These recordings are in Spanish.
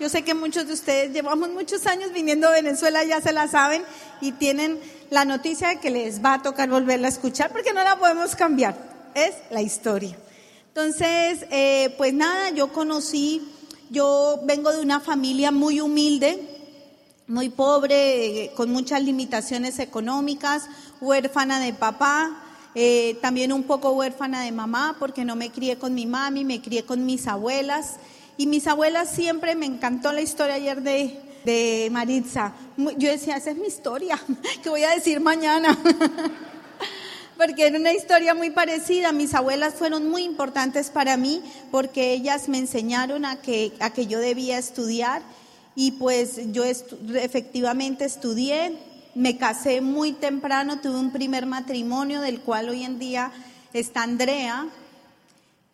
yo sé que muchos de ustedes llevamos muchos años viniendo a Venezuela, ya se la saben y tienen la noticia de que les va a tocar volverla a escuchar porque no la podemos cambiar. Es la historia. Entonces, eh, pues nada, yo conocí, yo vengo de una familia muy humilde, muy pobre, eh, con muchas limitaciones económicas, huérfana de papá, eh, también un poco huérfana de mamá porque no me crié con mi mami, me crié con mis abuelas. Y mis abuelas siempre me encantó la historia ayer de, de Maritza. Yo decía, esa es mi historia, que voy a decir mañana. porque era una historia muy parecida. Mis abuelas fueron muy importantes para mí porque ellas me enseñaron a que, a que yo debía estudiar y pues yo efectivamente estudié, me casé muy temprano, tuve un primer matrimonio del cual hoy en día está Andrea,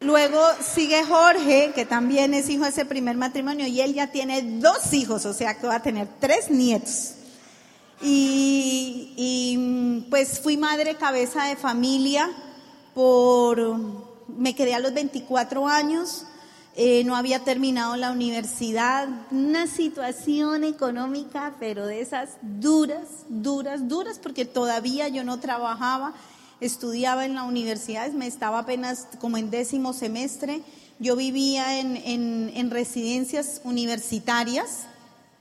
Luego sigue Jorge, que también es hijo de ese primer matrimonio, y él ya tiene dos hijos, o sea que va a tener tres nietos. Y, pues fui madre cabeza de familia por, me quedé a los 24 años, eh, no había terminado la universidad, una situación económica, pero de esas duras, duras, duras, porque todavía yo no trabajaba estudiaba en la universidad, me estaba apenas como en décimo semestre. Yo vivía en, residencias universitarias.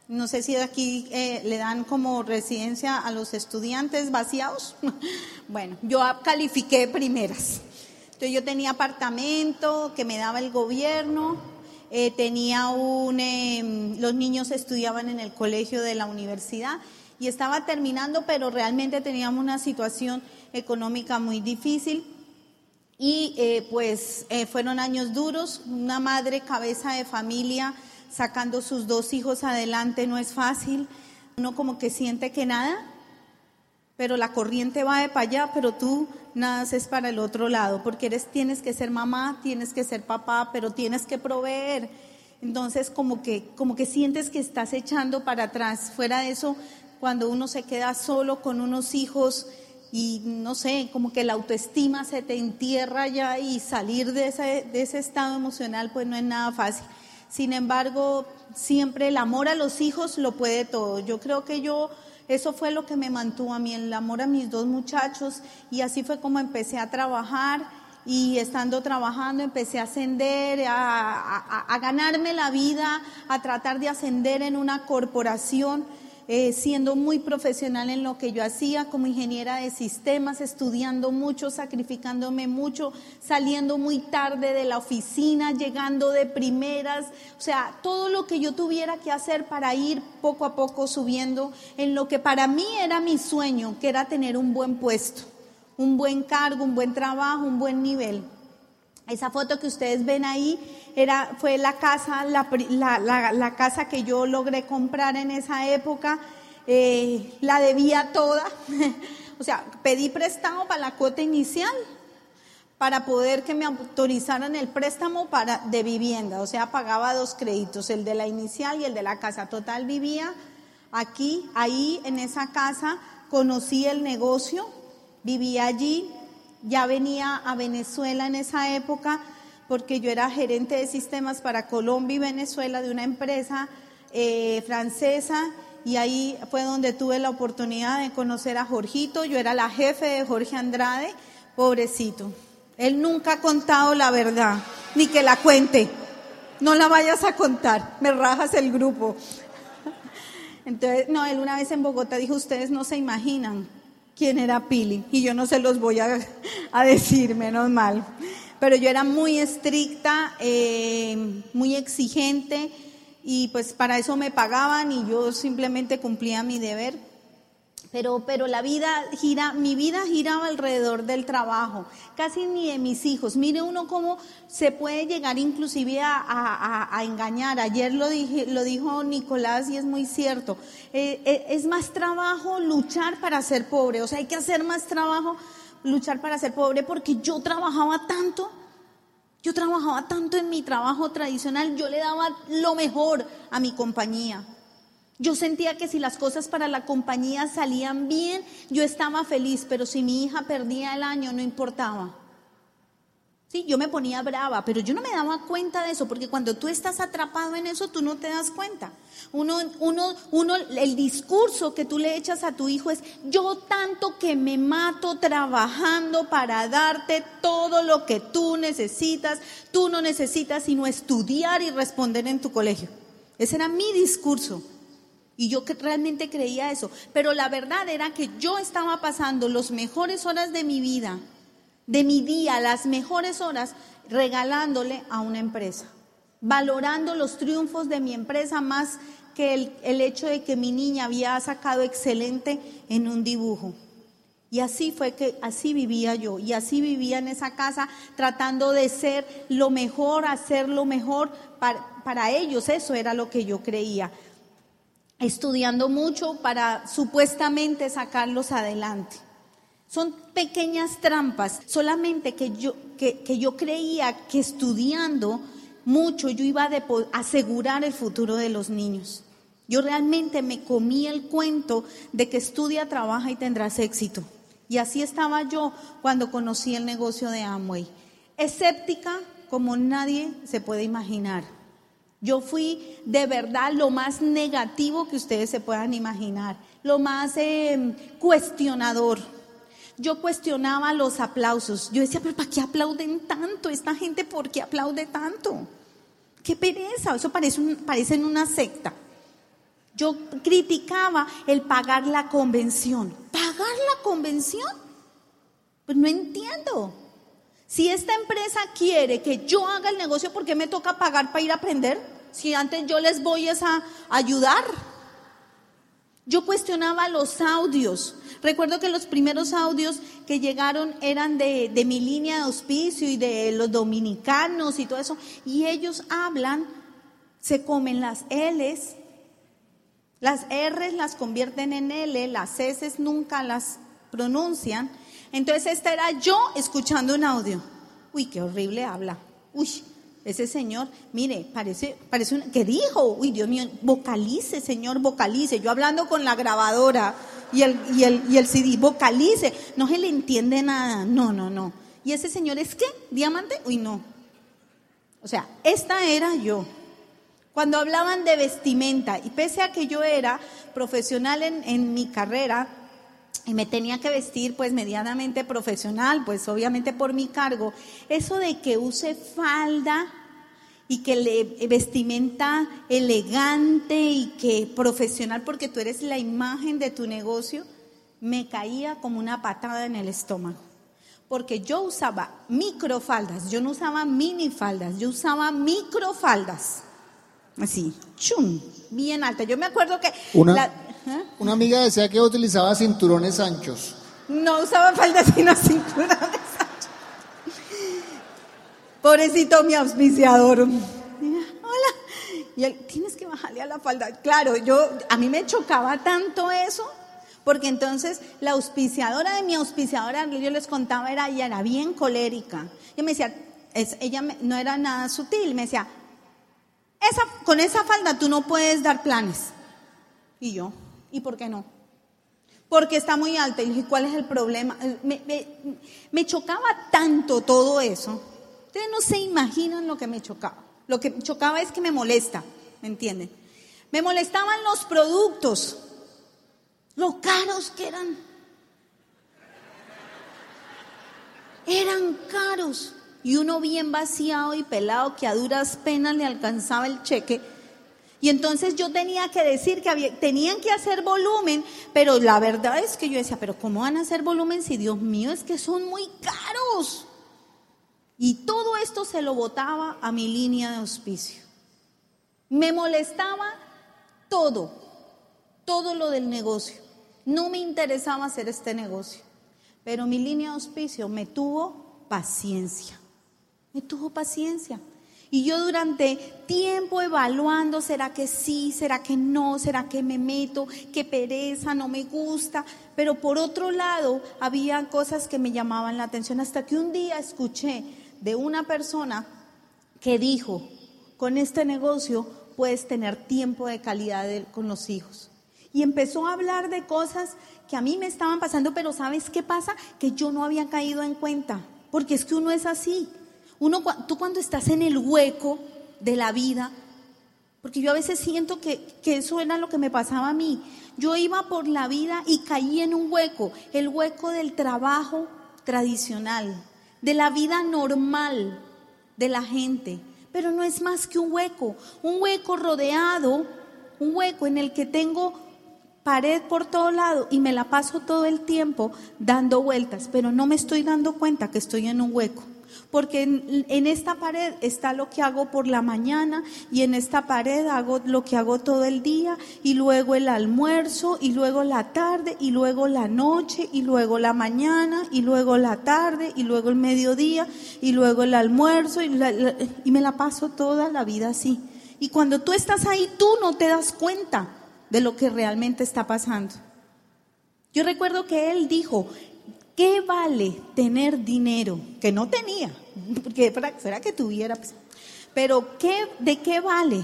No sé si aquí eh, le dan como residencia a los estudiantes vaciados. bueno, yo califiqué primeras. Entonces yo tenía apartamento que me daba el gobierno, eh, tenía un, em, los niños estudiaban en el colegio de la universidad y estaba terminando, pero realmente teníamos una situación económica muy difícil. Y eh, pues eh, fueron años duros, una madre cabeza de familia sacando sus dos hijos adelante no es fácil. Uno como que siente que nada, pero la corriente va de para allá, pero tú nadas es para el otro lado, porque eres, tienes que ser mamá, tienes que ser papá, pero tienes que proveer. Entonces como que, como que sientes que estás echando para atrás. Fuera de eso, cuando uno se queda solo con unos hijos, y no sé, como que la autoestima se te entierra ya y salir de ese, de ese estado emocional pues no es nada fácil. Sin embargo, siempre el amor a los hijos lo puede todo. Yo creo que yo, eso fue lo que me mantuvo a mí, el amor a mis dos muchachos y así fue como empecé a trabajar y estando trabajando empecé a ascender, a, a ganarme la vida, a tratar de ascender en una corporación eh, siendo muy profesional en lo que yo hacía como ingeniera de sistemas, estudiando mucho, sacrificándome mucho, saliendo muy tarde de la oficina, llegando de primeras, o sea, todo lo que yo tuviera que hacer para ir poco a poco subiendo en lo que para mí era mi sueño, que era tener un buen puesto, un buen cargo, un buen trabajo, un buen nivel. Esa foto que ustedes ven ahí era, fue la casa, la, casa que yo logré comprar en esa época. Eh, la debía toda. o sea, pedí prestado para la cuota inicial para poder que me autorizaran el préstamo para, de vivienda. O sea, pagaba dos créditos, el de la inicial y el de la casa. Total vivía aquí, ahí en esa casa, conocí el negocio, vivía allí, ya venía a Venezuela en esa época porque yo era gerente de sistemas para Colombia y Venezuela de una empresa eh, francesa y ahí fue donde tuve la oportunidad de conocer a Jorgito. Yo era la jefe de Jorge Andrade, pobrecito. Él nunca ha contado la verdad, ni que la cuente. No la vayas a contar, me rajas el grupo. Entonces, no, él una vez en Bogotá dijo, ustedes no se imaginan quién era Pili. Y yo no se los voy a, decir, menos mal. Pero yo era muy estricta, eh, muy exigente y pues para eso me pagaban y yo simplemente cumplía mi deber. Pero, pero la vida gira, mi vida giraba alrededor del trabajo, casi ni de mis hijos. Mire uno cómo se puede llegar inclusive a, engañar. Ayer lo, dije, lo dijo Nicolás y es muy cierto. Eh, eh, es más trabajo luchar para ser pobre, o sea, hay que hacer más trabajo luchar para ser pobre porque yo trabajaba tanto. Yo trabajaba tanto en mi trabajo tradicional, yo le daba lo mejor a mi compañía. Yo sentía que si las cosas para la compañía salían bien, yo estaba feliz, pero si mi hija perdía el año, no importaba. Sí, yo me ponía brava, pero yo no me daba cuenta de eso, porque cuando tú estás atrapado en eso, tú no te das cuenta. Uno, uno, uno, el discurso que tú le echas a tu hijo es, yo tanto que me mato trabajando para darte todo lo que tú necesitas, tú no necesitas sino estudiar y responder en tu colegio. Ese era mi discurso. Y yo realmente creía eso. Pero la verdad era que yo estaba pasando las mejores horas de mi vida, de mi día, las mejores horas, regalándole a una empresa. Valorando los triunfos de mi empresa más que el, el hecho de que mi niña había sacado excelente en un dibujo. Y así fue que así vivía yo, y así vivía en esa casa tratando de ser lo mejor, hacer lo mejor para, para ellos, eso era lo que yo creía estudiando mucho para supuestamente sacarlos adelante. Son pequeñas trampas, solamente que yo, que, yo creía que estudiando mucho yo iba a asegurar el futuro de los niños. Yo realmente me comí el cuento de que estudia, trabaja y tendrás éxito. Y así estaba yo cuando conocí el negocio de Amway. Escéptica como nadie se puede imaginar. Yo fui de verdad lo más negativo que ustedes se puedan imaginar, lo más em, cuestionador. Yo cuestionaba los aplausos. Yo decía, pero ¿para qué aplauden tanto? Esta gente, ¿por qué aplaude tanto? Qué pereza, eso parece, un, parece en una secta. Yo criticaba el pagar la convención. ¿Pagar la convención? Pues no entiendo. Si esta empresa quiere que yo haga el negocio, ¿por qué me toca pagar para ir a aprender? Si antes yo les voy a ayudar. Yo cuestionaba los audios. Recuerdo que los primeros audios que llegaron eran de, de, mi línea de auspicio y de los dominicanos y todo eso. Y ellos hablan, se comen las L's, las R's las convierten en L, las S nunca las pronuncian. Entonces esta era yo escuchando un audio. Uy, qué horrible habla. Uy, ese señor, mire, parece, parece un, ¿qué dijo? Uy, Dios mío, vocalice, señor, vocalice. Yo hablando con la grabadora y el, y el, y el CD, vocalice. No se le entiende nada. No, no, no. ¿Y ese señor es qué? ¿Diamante? Uy, no. O sea, esta era yo. Cuando hablaban de vestimenta, y pese a que yo era profesional en, en mi carrera, y me tenía que vestir pues medianamente profesional, pues obviamente por mi cargo. Eso de que use falda y que le vestimenta elegante y que profesional porque tú eres la imagen de tu negocio, me caía como una patada en el estómago. Porque yo usaba microfaldas, yo no usaba minifaldas, yo usaba microfaldas. Así, chum, bien alta. Yo me acuerdo que una, una amiga decía que utilizaba cinturones anchos. No usaba faldas sino cinturones anchos. Pobrecito mi auspiciador. Hola. Y él, tienes que bajarle a la falda. Claro, yo, a mí me chocaba tanto eso, porque entonces la auspiciadora de mi auspiciadora, yo les contaba, era, ella era bien colérica. Y me decía, ella no era nada sutil, me decía, esa, con esa falda tú no puedes dar planes. Y yo, ¿Y por qué no? Porque está muy alta. Y dije, ¿cuál es el problema? Me, chocaba tanto todo eso. Ustedes no se imaginan lo que me chocaba. Lo que chocaba es que me molesta, ¿me entienden? Me molestaban los productos, lo caros que eran. Eran caros. Y uno bien vaciado y pelado que a duras penas le alcanzaba el cheque y entonces yo tenía que decir que tenían que hacer volumen, pero la verdad es que yo decía, pero ¿cómo van a hacer volumen si Dios mío es que son muy caros? Y todo esto se lo botaba a mi línea de auspicio. Me molestaba todo, todo lo del negocio. No me interesaba hacer este negocio, pero mi línea de auspicio me tuvo paciencia, me tuvo paciencia. Y yo durante tiempo evaluando, ¿será que sí? ¿Será que no? ¿Será que me meto? ¿Qué pereza? ¿No me gusta? Pero por otro lado, había cosas que me llamaban la atención hasta que un día escuché de una persona que dijo, con este negocio puedes tener tiempo de calidad con los hijos. Y empezó a hablar de cosas que a mí me estaban pasando, pero ¿sabes qué pasa? Que yo no había caído en cuenta, porque es que uno es así. Uno, tú cuando estás en el hueco de la vida, porque yo a veces siento que, que eso era lo que me pasaba a mí. Yo iba por la vida y caí en un hueco, el hueco del trabajo tradicional, de la vida normal de la gente. Pero no es más que un hueco, un hueco rodeado, un hueco en el que tengo pared por todo lado y me la paso todo el tiempo dando vueltas, pero no me estoy dando cuenta que estoy en un hueco. Porque en, esta pared está lo que hago por la mañana y en esta pared hago lo que hago todo el día y luego el almuerzo y luego la tarde y luego la noche y luego la mañana y luego la tarde y luego el mediodía y luego el almuerzo y, me la paso toda la vida así. Y cuando tú estás ahí, tú no te das cuenta de lo que realmente está pasando. Yo recuerdo que él dijo, ¿qué vale tener dinero? Que no tenía, porque será que tuviera, pues, pero ¿qué, ¿de qué vale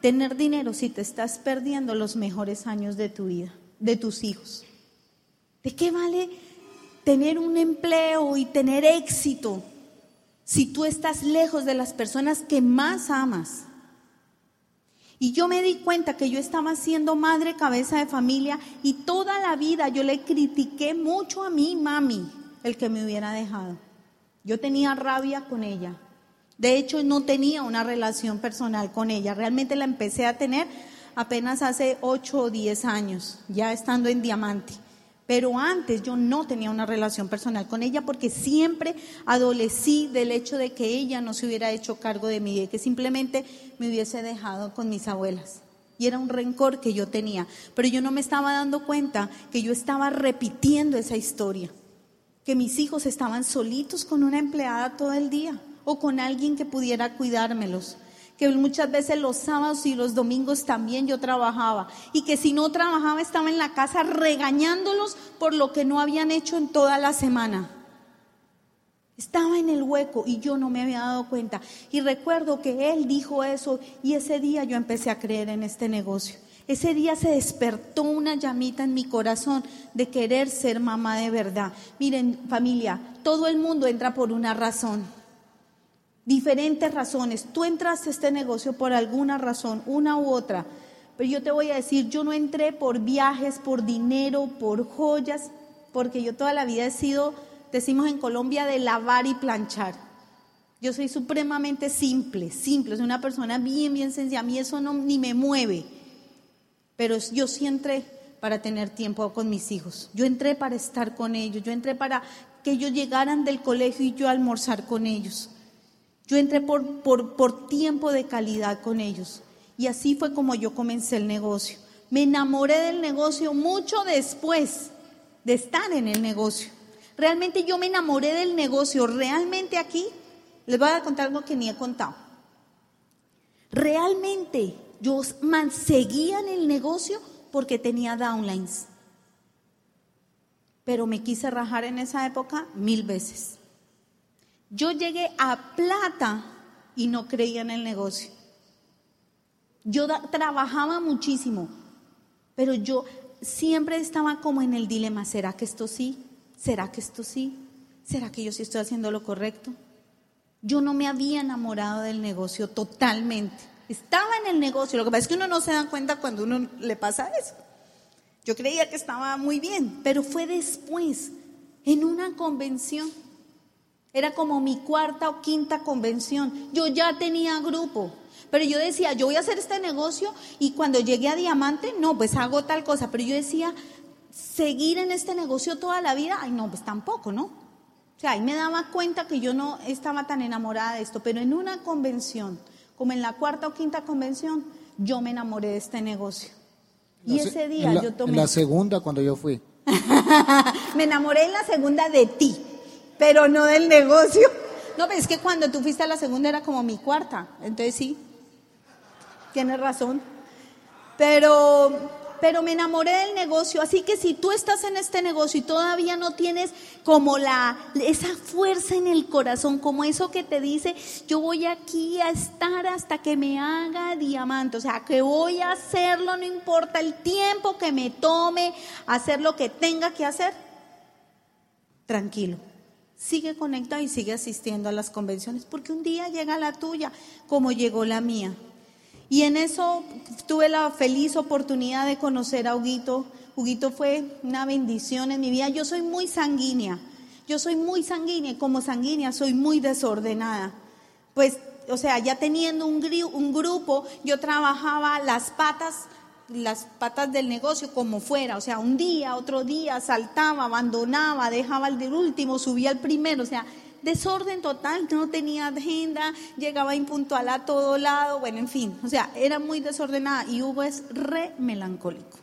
tener dinero si te estás perdiendo los mejores años de tu vida, de tus hijos? ¿De qué vale tener un empleo y tener éxito si tú estás lejos de las personas que más amas? Y yo me di cuenta que yo estaba siendo madre cabeza de familia y toda la vida yo le critiqué mucho a mi mami el que me hubiera dejado. Yo tenía rabia con ella. De hecho, no tenía una relación personal con ella. Realmente la empecé a tener apenas hace 8 o 10 años, ya estando en diamante. Pero antes yo no tenía una relación personal con ella porque siempre adolecí del hecho de que ella no se hubiera hecho cargo de mí, de que simplemente me hubiese dejado con mis abuelas. Y era un rencor que yo tenía. Pero yo no me estaba dando cuenta que yo estaba repitiendo esa historia. Que mis hijos estaban solitos con una empleada todo el día o con alguien que pudiera cuidármelos que muchas veces los sábados y los domingos también yo trabajaba y que si no trabajaba estaba en la casa regañándolos por lo que no habían hecho en toda la semana. Estaba en el hueco y yo no me había dado cuenta. Y recuerdo que él dijo eso y ese día yo empecé a creer en este negocio. Ese día se despertó una llamita en mi corazón de querer ser mamá de verdad. Miren familia, todo el mundo entra por una razón diferentes razones. Tú entraste a este negocio por alguna razón, una u otra. Pero yo te voy a decir, yo no entré por viajes, por dinero, por joyas, porque yo toda la vida he sido, decimos en Colombia, de lavar y planchar. Yo soy supremamente simple, simple, soy una persona bien, bien sencilla. A mí eso no, ni me mueve. Pero yo sí entré para tener tiempo con mis hijos. Yo entré para estar con ellos. Yo entré para que ellos llegaran del colegio y yo almorzar con ellos. Yo entré por, tiempo de calidad con ellos. Y así fue como yo comencé el negocio. Me enamoré del negocio mucho después de estar en el negocio. Realmente yo me enamoré del negocio. Realmente aquí les voy a contar algo que ni he contado. Realmente yo seguía en el negocio porque tenía downlines. Pero me quise rajar en esa época mil veces. Yo llegué a plata y no creía en el negocio. Yo trabajaba muchísimo, pero yo siempre estaba como en el dilema, ¿será que esto sí? ¿Será que esto sí? ¿Será que yo sí estoy haciendo lo correcto? Yo no me había enamorado del negocio totalmente. Estaba en el negocio, lo que pasa es que uno no se da cuenta cuando uno le pasa eso. Yo creía que estaba muy bien, pero fue después, en una convención. Era como mi cuarta o quinta convención. Yo ya tenía grupo. Pero yo decía, yo voy a hacer este negocio y cuando llegué a Diamante, no, pues hago tal cosa. Pero yo decía, seguir en este negocio toda la vida, ay, no, pues tampoco, ¿no? O sea, ahí me daba cuenta que yo no estaba tan enamorada de esto. Pero en una convención, como en la cuarta o quinta convención, yo me enamoré de este negocio. Y ese día yo tomé. En la segunda, cuando yo fui. me enamoré en la segunda de ti pero no del negocio. No, pero es que cuando tú fuiste a la segunda era como mi cuarta. Entonces sí, tienes razón. Pero, pero me enamoré del negocio. Así que si tú estás en este negocio y todavía no tienes como la, esa fuerza en el corazón, como eso que te dice, yo voy aquí a estar hasta que me haga diamante. O sea, que voy a hacerlo, no importa el tiempo que me tome, hacer lo que tenga que hacer. Tranquilo sigue conectado y sigue asistiendo a las convenciones, porque un día llega la tuya, como llegó la mía. Y en eso tuve la feliz oportunidad de conocer a Huguito. Huguito fue una bendición en mi vida. Yo soy muy sanguínea, yo soy muy sanguínea y como sanguínea soy muy desordenada. Pues, o sea, ya teniendo un, un grupo, yo trabajaba las patas las patas del negocio como fuera, o sea, un día, otro día, saltaba, abandonaba, dejaba el del último, subía el primero, o sea, desorden total, no tenía agenda, llegaba impuntual a todo lado, bueno, en fin, o sea, era muy desordenada y Hugo es re melancólico.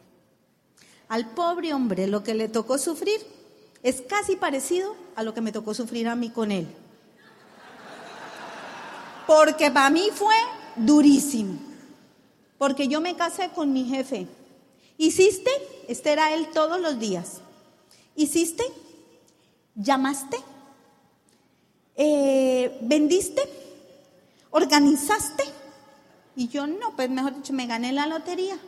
Al pobre hombre lo que le tocó sufrir es casi parecido a lo que me tocó sufrir a mí con él. Porque para mí fue durísimo porque yo me casé con mi jefe. ¿Hiciste? Este era él todos los días. ¿Hiciste? ¿Llamaste? Eh, ¿Vendiste? ¿Organizaste? Y yo no, pues mejor dicho, me gané la lotería.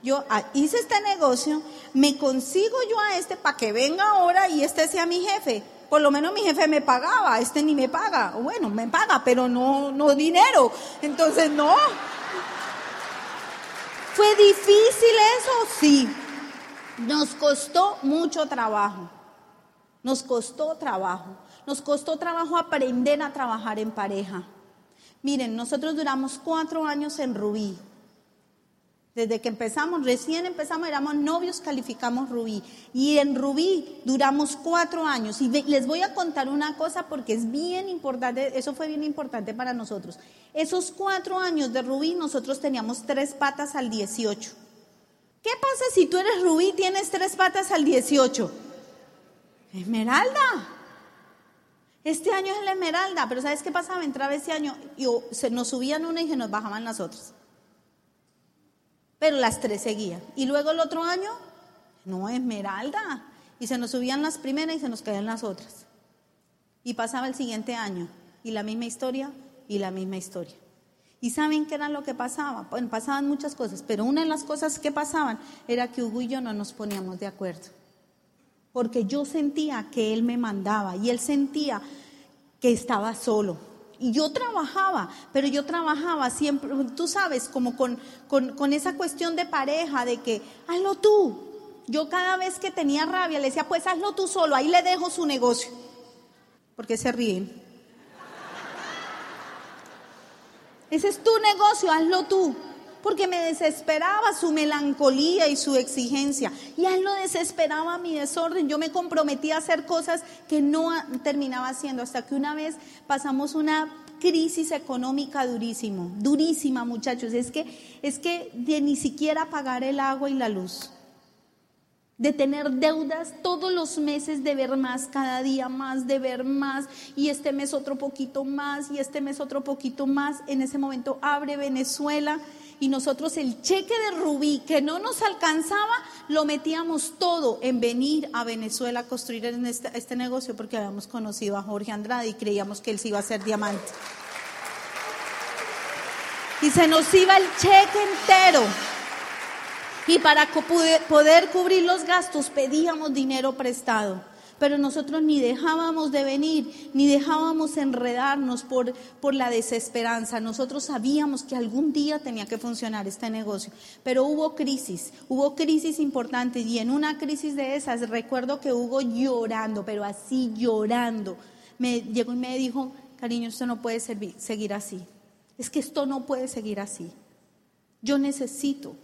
Yo ah, hice este negocio, me consigo yo a este para que venga ahora y este sea mi jefe. Por lo menos mi jefe me pagaba, este ni me paga. Bueno, me paga, pero no, no dinero. Entonces, no, ¿Fue difícil eso? Sí. Nos costó mucho trabajo. Nos costó trabajo. Nos costó trabajo aprender a trabajar en pareja. Miren, nosotros duramos cuatro años en Rubí. Desde que empezamos, recién empezamos, éramos novios, calificamos Rubí. Y en Rubí duramos cuatro años. Y les voy a contar una cosa porque es bien importante, eso fue bien importante para nosotros. Esos cuatro años de Rubí nosotros teníamos tres patas al 18. ¿Qué pasa si tú eres Rubí y tienes tres patas al 18? Esmeralda. Este año es la Esmeralda, pero ¿sabes qué pasaba? Entraba ese año y se nos subían una y se nos bajaban las otras pero las tres seguían. Y luego el otro año, no, esmeralda. Y se nos subían las primeras y se nos caían las otras. Y pasaba el siguiente año, y la misma historia, y la misma historia. ¿Y saben qué era lo que pasaba? Bueno, pasaban muchas cosas, pero una de las cosas que pasaban era que Hugo y yo no nos poníamos de acuerdo. Porque yo sentía que él me mandaba y él sentía que estaba solo. Y yo trabajaba, pero yo trabajaba siempre, tú sabes, como con, con, esa cuestión de pareja, de que hazlo tú. Yo cada vez que tenía rabia le decía, pues hazlo tú solo, ahí le dejo su negocio. porque se ríen? Ese es tu negocio, hazlo tú porque me desesperaba su melancolía y su exigencia. Y a él lo desesperaba mi desorden. Yo me comprometía a hacer cosas que no terminaba haciendo, hasta que una vez pasamos una crisis económica durísimo, durísima muchachos. Es que, es que de ni siquiera pagar el agua y la luz de tener deudas todos los meses, de ver más, cada día más, de ver más, y este mes otro poquito más, y este mes otro poquito más. En ese momento abre Venezuela y nosotros el cheque de Rubí que no nos alcanzaba, lo metíamos todo en venir a Venezuela a construir este, este, negocio porque habíamos conocido a Jorge Andrade y creíamos que él se iba a hacer diamante. Y se nos iba el cheque entero. Y para poder cubrir los gastos pedíamos dinero prestado pero nosotros ni dejábamos de venir, ni dejábamos enredarnos por, por la desesperanza. Nosotros sabíamos que algún día tenía que funcionar este negocio, pero hubo crisis, hubo crisis importantes y en una crisis de esas recuerdo que hubo llorando, pero así llorando. Me llegó y me dijo, cariño, esto no puede seguir así. Es que esto no puede seguir así. Yo necesito,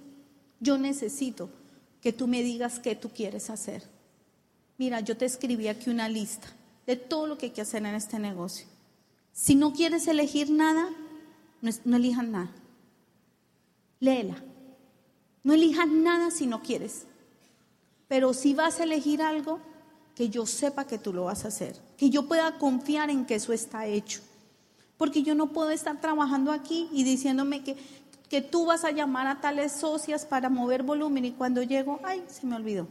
yo necesito que tú me digas qué tú quieres hacer. Mira, yo te escribí aquí una lista de todo lo que hay que hacer en este negocio. Si no quieres elegir nada, no, no elijas nada. Léela. No elijas nada si no quieres. Pero si vas a elegir algo, que yo sepa que tú lo vas a hacer, que yo pueda confiar en que eso está hecho. Porque yo no puedo estar trabajando aquí y diciéndome que, que tú vas a llamar a tales socias para mover volumen y cuando llego, ay, se me olvidó.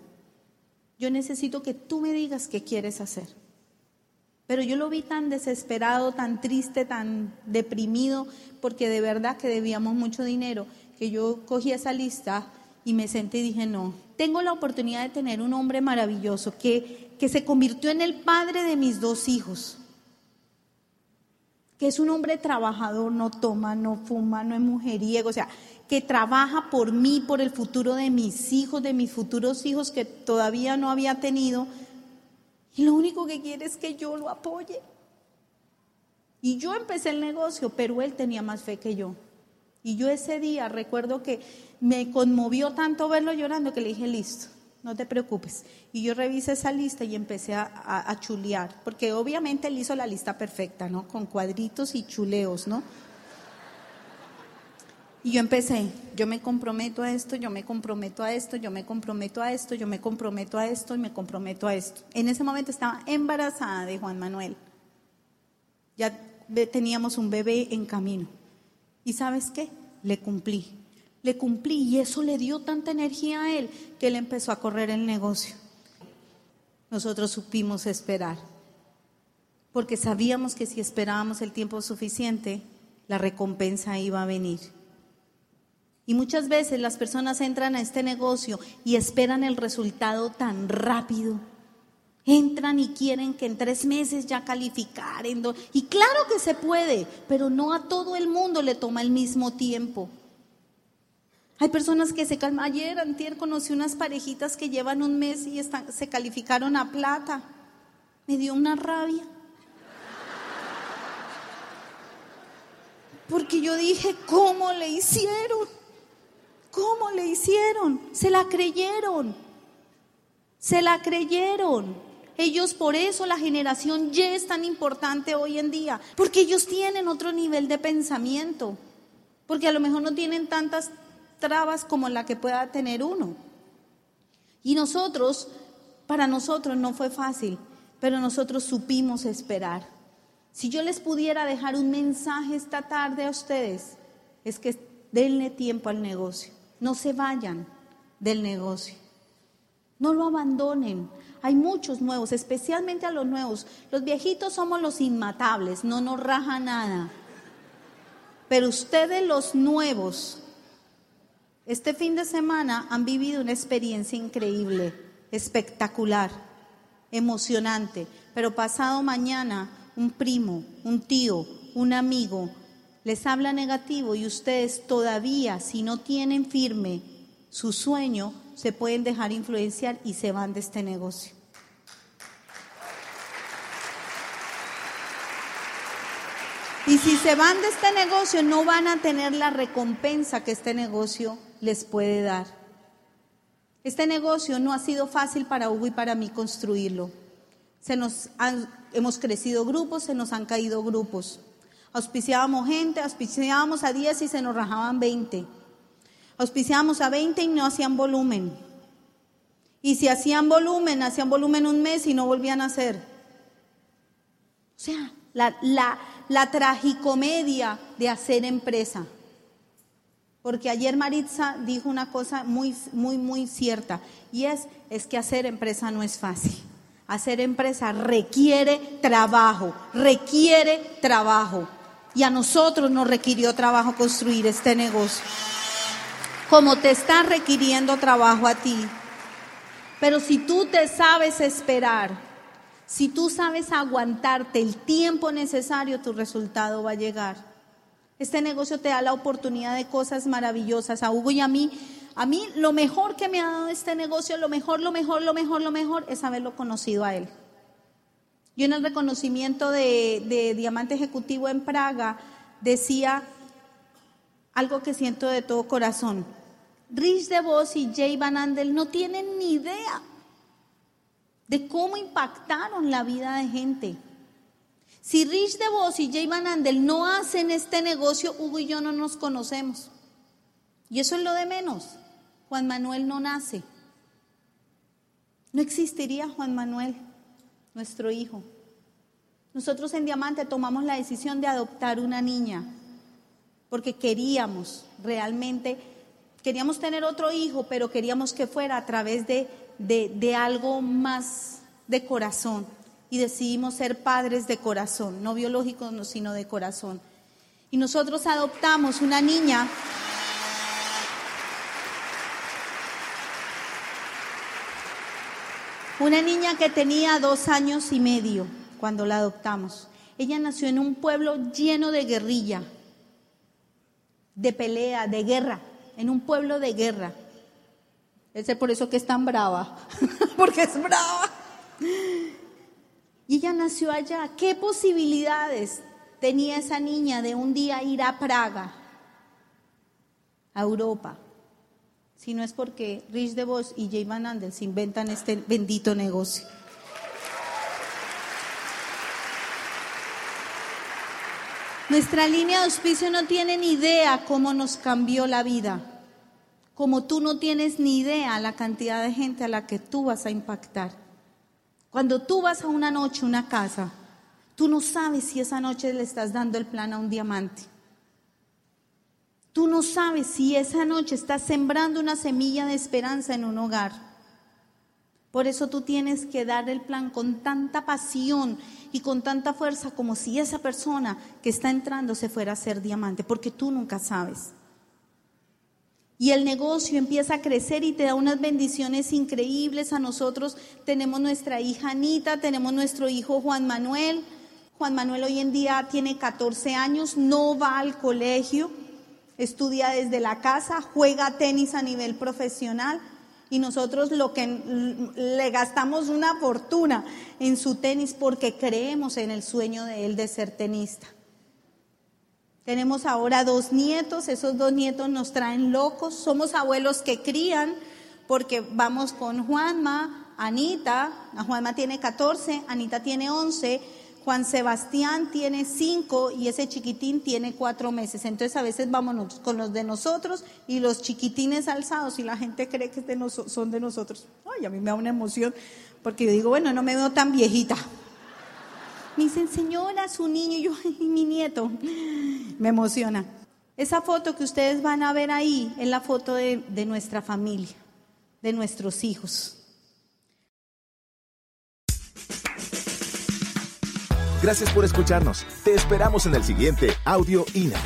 Yo necesito que tú me digas qué quieres hacer. Pero yo lo vi tan desesperado, tan triste, tan deprimido, porque de verdad que debíamos mucho dinero, que yo cogí esa lista y me senté y dije, no, tengo la oportunidad de tener un hombre maravilloso que, que se convirtió en el padre de mis dos hijos, que es un hombre trabajador, no toma, no fuma, no es mujeriego, o sea, que trabaja por mí, por el futuro de mis hijos, de mis futuros hijos que todavía no había tenido, y lo único que quiere es que yo lo apoye. Y yo empecé el negocio, pero él tenía más fe que yo. Y yo ese día recuerdo que me conmovió tanto verlo llorando que le dije, listo, no te preocupes. Y yo revisé esa lista y empecé a, chulear, porque obviamente él hizo la lista perfecta, ¿no? Con cuadritos y chuleos, ¿no? Y yo empecé, yo me comprometo a esto, yo me comprometo a esto, yo me comprometo a esto, yo me comprometo a esto y me comprometo a esto. En ese momento estaba embarazada de Juan Manuel. Ya teníamos un bebé en camino. ¿Y sabes qué? Le cumplí. Le cumplí y eso le dio tanta energía a él que él empezó a correr el negocio. Nosotros supimos esperar, porque sabíamos que si esperábamos el tiempo suficiente, la recompensa iba a venir. Y muchas veces las personas entran a este negocio y esperan el resultado tan rápido. Entran y quieren que en tres meses ya calificar. y claro que se puede, pero no a todo el mundo le toma el mismo tiempo. Hay personas que se calman. Ayer, antier, conocí unas parejitas que llevan un mes y se calificaron a plata. Me dio una rabia. Porque yo dije, ¿cómo le hicieron? ¿Cómo le hicieron? Se la creyeron. Se la creyeron. Ellos por eso la generación Y es tan importante hoy en día, porque ellos tienen otro nivel de pensamiento, porque a lo mejor no tienen tantas trabas como la que pueda tener uno. Y nosotros, para nosotros no fue fácil, pero nosotros supimos esperar. Si yo les pudiera dejar un mensaje esta tarde a ustedes, es que denle tiempo al negocio. No se vayan del negocio. No lo abandonen. Hay muchos nuevos, especialmente a los nuevos. Los viejitos somos los inmatables, no nos raja nada. Pero ustedes los nuevos, este fin de semana han vivido una experiencia increíble, espectacular, emocionante. Pero pasado mañana, un primo, un tío, un amigo, les habla negativo y ustedes todavía, si no tienen firme su sueño, se pueden dejar influenciar y se van de este negocio. Y si se van de este negocio, no van a tener la recompensa que este negocio les puede dar. Este negocio no ha sido fácil para Hugo y para mí construirlo. Se nos hemos crecido grupos, se nos han caído grupos. Auspiciábamos gente, auspiciábamos a 10 y se nos rajaban 20. Auspiciábamos a 20 y no hacían volumen. Y si hacían volumen, hacían volumen un mes y no volvían a hacer. O sea, la, la, la tragicomedia de hacer empresa. Porque ayer Maritza dijo una cosa muy, muy, muy cierta. Y es, es que hacer empresa no es fácil. Hacer empresa requiere trabajo, requiere trabajo y a nosotros nos requirió trabajo construir este negocio. Como te está requiriendo trabajo a ti. Pero si tú te sabes esperar, si tú sabes aguantarte el tiempo necesario, tu resultado va a llegar. Este negocio te da la oportunidad de cosas maravillosas. A Hugo y a mí, a mí lo mejor que me ha dado este negocio, lo mejor, lo mejor, lo mejor, lo mejor, es haberlo conocido a él. Yo en el reconocimiento de, Diamante Ejecutivo en Praga decía algo que siento de todo corazón. Rich DeVos y Jay Van Andel no tienen ni idea de cómo impactaron la vida de gente. Si Rich DeVos y Jay Van Andel no hacen este negocio, Hugo y yo no nos conocemos. Y eso es lo de menos. Juan Manuel no nace. No existiría Juan Manuel. nuestro hijo. Nosotros en Diamante tomamos la decisión de adoptar una niña porque queríamos realmente, queríamos tener otro hijo, pero queríamos que fuera a través de, de, algo más de corazón. Y decidimos ser padres de corazón, no biológicos, sino de corazón. Y nosotros adoptamos una niña Una niña que tenía dos años y medio cuando la adoptamos. Ella nació en un pueblo lleno de guerrilla, de pelea, de guerra, en un pueblo de guerra. Es por eso que es tan brava, porque es brava. Y ella nació allá. ¿Qué posibilidades tenía esa niña de un día ir a Praga, a Europa? si no es porque Rich DeVos y Jay Van Andel se inventan este bendito negocio. Nuestra línea de auspicio no tiene ni idea cómo nos cambió la vida, como tú no tienes ni idea la cantidad de gente a la que tú vas a impactar. Cuando tú vas a una noche, una casa, tú no sabes si esa noche le estás dando el plan a un diamante. Tú no sabes si esa noche estás sembrando una semilla de esperanza en un hogar. Por eso tú tienes que dar el plan con tanta pasión y con tanta fuerza como si esa persona que está entrando se fuera a ser diamante, porque tú nunca sabes. Y el negocio empieza a crecer y te da unas bendiciones increíbles. A nosotros tenemos nuestra hija Anita, tenemos nuestro hijo Juan Manuel. Juan Manuel hoy en día tiene 14 años, no va al colegio estudia desde la casa, juega tenis a nivel profesional y nosotros lo que le gastamos una fortuna en su tenis porque creemos en el sueño de él de ser tenista. Tenemos ahora dos nietos, esos dos nietos nos traen locos, somos abuelos que crían porque vamos con Juanma, Anita, Juanma tiene 14, Anita tiene 11, Juan Sebastián tiene cinco y ese chiquitín tiene cuatro meses. Entonces a veces vámonos con los de nosotros y los chiquitines alzados y la gente cree que son de nosotros. Ay, a mí me da una emoción porque yo digo, bueno, no me veo tan viejita. Me dicen, señora, su niño, y yo, mi nieto. Me emociona. Esa foto que ustedes van a ver ahí es la foto de nuestra familia, de nuestros hijos. Gracias por escucharnos. Te esperamos en el siguiente Audio INA.